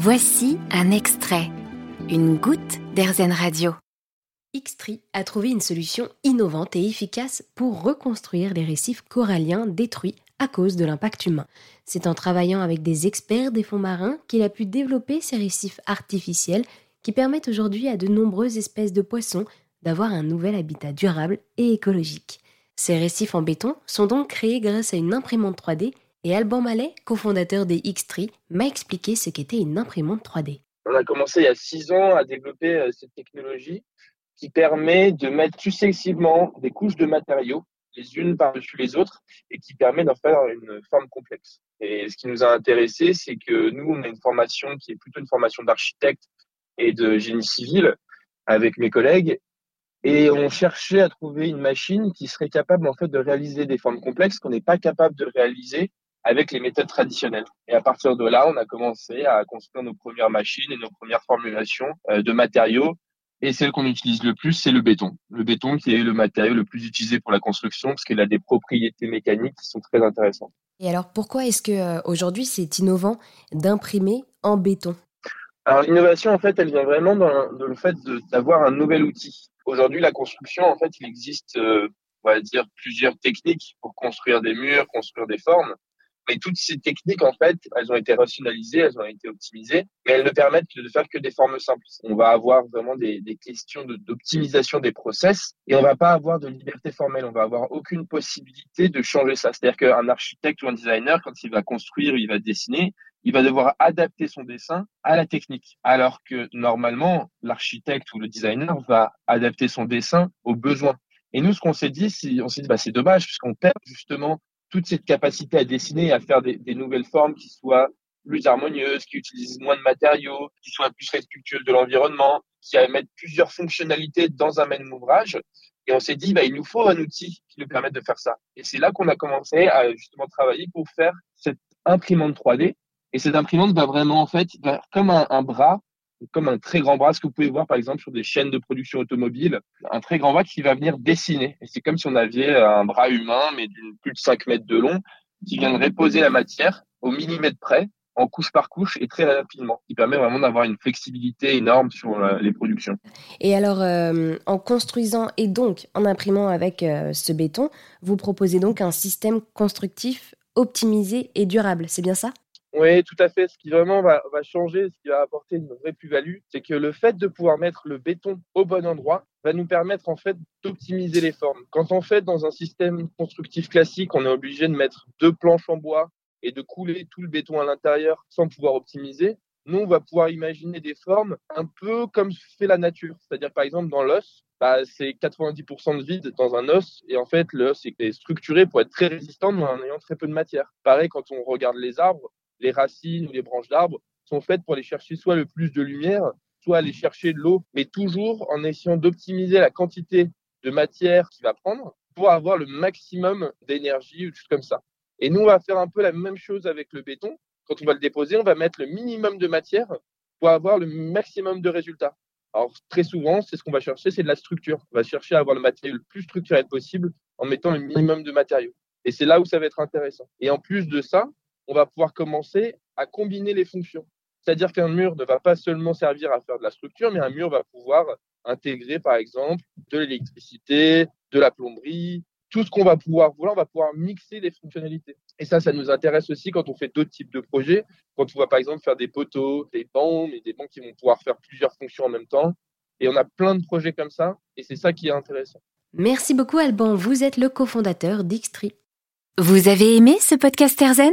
Voici un extrait, une goutte d'Airzen Radio. Xtree a trouvé une solution innovante et efficace pour reconstruire les récifs coralliens détruits à cause de l'impact humain. C'est en travaillant avec des experts des fonds marins qu'il a pu développer ces récifs artificiels qui permettent aujourd'hui à de nombreuses espèces de poissons d'avoir un nouvel habitat durable et écologique. Ces récifs en béton sont donc créés grâce à une imprimante 3D et Alban Mallet, cofondateur des Xtree, m'a expliqué ce qu'était une imprimante 3D. On a commencé il y a six ans à développer euh, cette technologie qui permet de mettre successivement des couches de matériaux les unes par-dessus les autres et qui permet d'en faire une forme complexe. Et ce qui nous a intéressé, c'est que nous, on a une formation qui est plutôt une formation d'architecte et de génie civil avec mes collègues. Et on cherchait à trouver une machine qui serait capable, en fait, de réaliser des formes complexes qu'on n'est pas capable de réaliser avec les méthodes traditionnelles. Et à partir de là, on a commencé à construire nos premières machines et nos premières formulations euh, de matériaux et celle qu'on utilise le plus, c'est le béton. Le béton qui est le matériau le plus utilisé pour la construction parce qu'il a des propriétés mécaniques qui sont très intéressantes. Et alors pourquoi est-ce que euh, aujourd'hui c'est innovant d'imprimer en béton? Alors l'innovation en fait, elle vient vraiment dans, le fait d'avoir un nouvel outil. Aujourd'hui, la construction en fait, il existe euh, on va dire plusieurs techniques pour construire des murs, construire des formes. Mais toutes ces techniques, en fait, elles ont été rationalisées, elles ont été optimisées, mais elles ne permettent de faire que des formes simples. On va avoir vraiment des, des questions d'optimisation des process et on va pas avoir de liberté formelle. On va avoir aucune possibilité de changer ça. C'est-à-dire qu'un architecte ou un designer, quand il va construire, il va dessiner, il va devoir adapter son dessin à la technique. Alors que normalement, l'architecte ou le designer va adapter son dessin aux besoins. Et nous, ce qu'on s'est dit, on s'est dit, bah, c'est dommage, puisqu'on perd justement toute cette capacité à dessiner à faire des, nouvelles formes qui soient plus harmonieuses, qui utilisent moins de matériaux, qui soient plus respectueuses de l'environnement, qui mettre plusieurs fonctionnalités dans un même ouvrage. Et on s'est dit, bah, il nous faut un outil qui nous permette de faire ça. Et c'est là qu'on a commencé à justement travailler pour faire cette imprimante 3D. Et cette imprimante va vraiment, en fait, comme un bras comme un très grand bras, ce que vous pouvez voir par exemple sur des chaînes de production automobile, un très grand bras qui va venir dessiner. C'est comme si on avait un bras humain, mais d'une plus de 5 mètres de long, qui viendrait poser la matière au millimètre près, en couche par couche et très rapidement, qui permet vraiment d'avoir une flexibilité énorme sur euh, les productions. Et alors, euh, en construisant et donc en imprimant avec euh, ce béton, vous proposez donc un système constructif optimisé et durable, c'est bien ça? Oui, tout à fait. Ce qui vraiment va, va changer, ce qui va apporter une vraie plus-value, c'est que le fait de pouvoir mettre le béton au bon endroit va nous permettre en fait d'optimiser les formes. Quand on fait dans un système constructif classique, on est obligé de mettre deux planches en bois et de couler tout le béton à l'intérieur sans pouvoir optimiser. Nous, on va pouvoir imaginer des formes un peu comme fait la nature. C'est-à-dire, par exemple, dans l'os, bah, c'est 90% de vide dans un os. Et en fait, l'os est structuré pour être très résistant, mais en ayant très peu de matière. Pareil, quand on regarde les arbres, les racines ou les branches d'arbres sont faites pour aller chercher soit le plus de lumière, soit aller chercher de l'eau, mais toujours en essayant d'optimiser la quantité de matière qu'il va prendre pour avoir le maximum d'énergie ou choses comme ça. Et nous, on va faire un peu la même chose avec le béton. Quand on va le déposer, on va mettre le minimum de matière pour avoir le maximum de résultats. Alors, très souvent, c'est ce qu'on va chercher, c'est de la structure. On va chercher à avoir le matériau le plus structurel possible en mettant le minimum de matériaux. Et c'est là où ça va être intéressant. Et en plus de ça, on va pouvoir commencer à combiner les fonctions. C'est-à-dire qu'un mur ne va pas seulement servir à faire de la structure, mais un mur va pouvoir intégrer, par exemple, de l'électricité, de la plomberie, tout ce qu'on va pouvoir vouloir, on va pouvoir mixer les fonctionnalités. Et ça, ça nous intéresse aussi quand on fait d'autres types de projets, quand on va par exemple faire des poteaux, des bancs, mais des bancs qui vont pouvoir faire plusieurs fonctions en même temps. Et on a plein de projets comme ça, et c'est ça qui est intéressant. Merci beaucoup Alban, vous êtes le cofondateur d'Xtree. Vous avez aimé ce podcast Erzen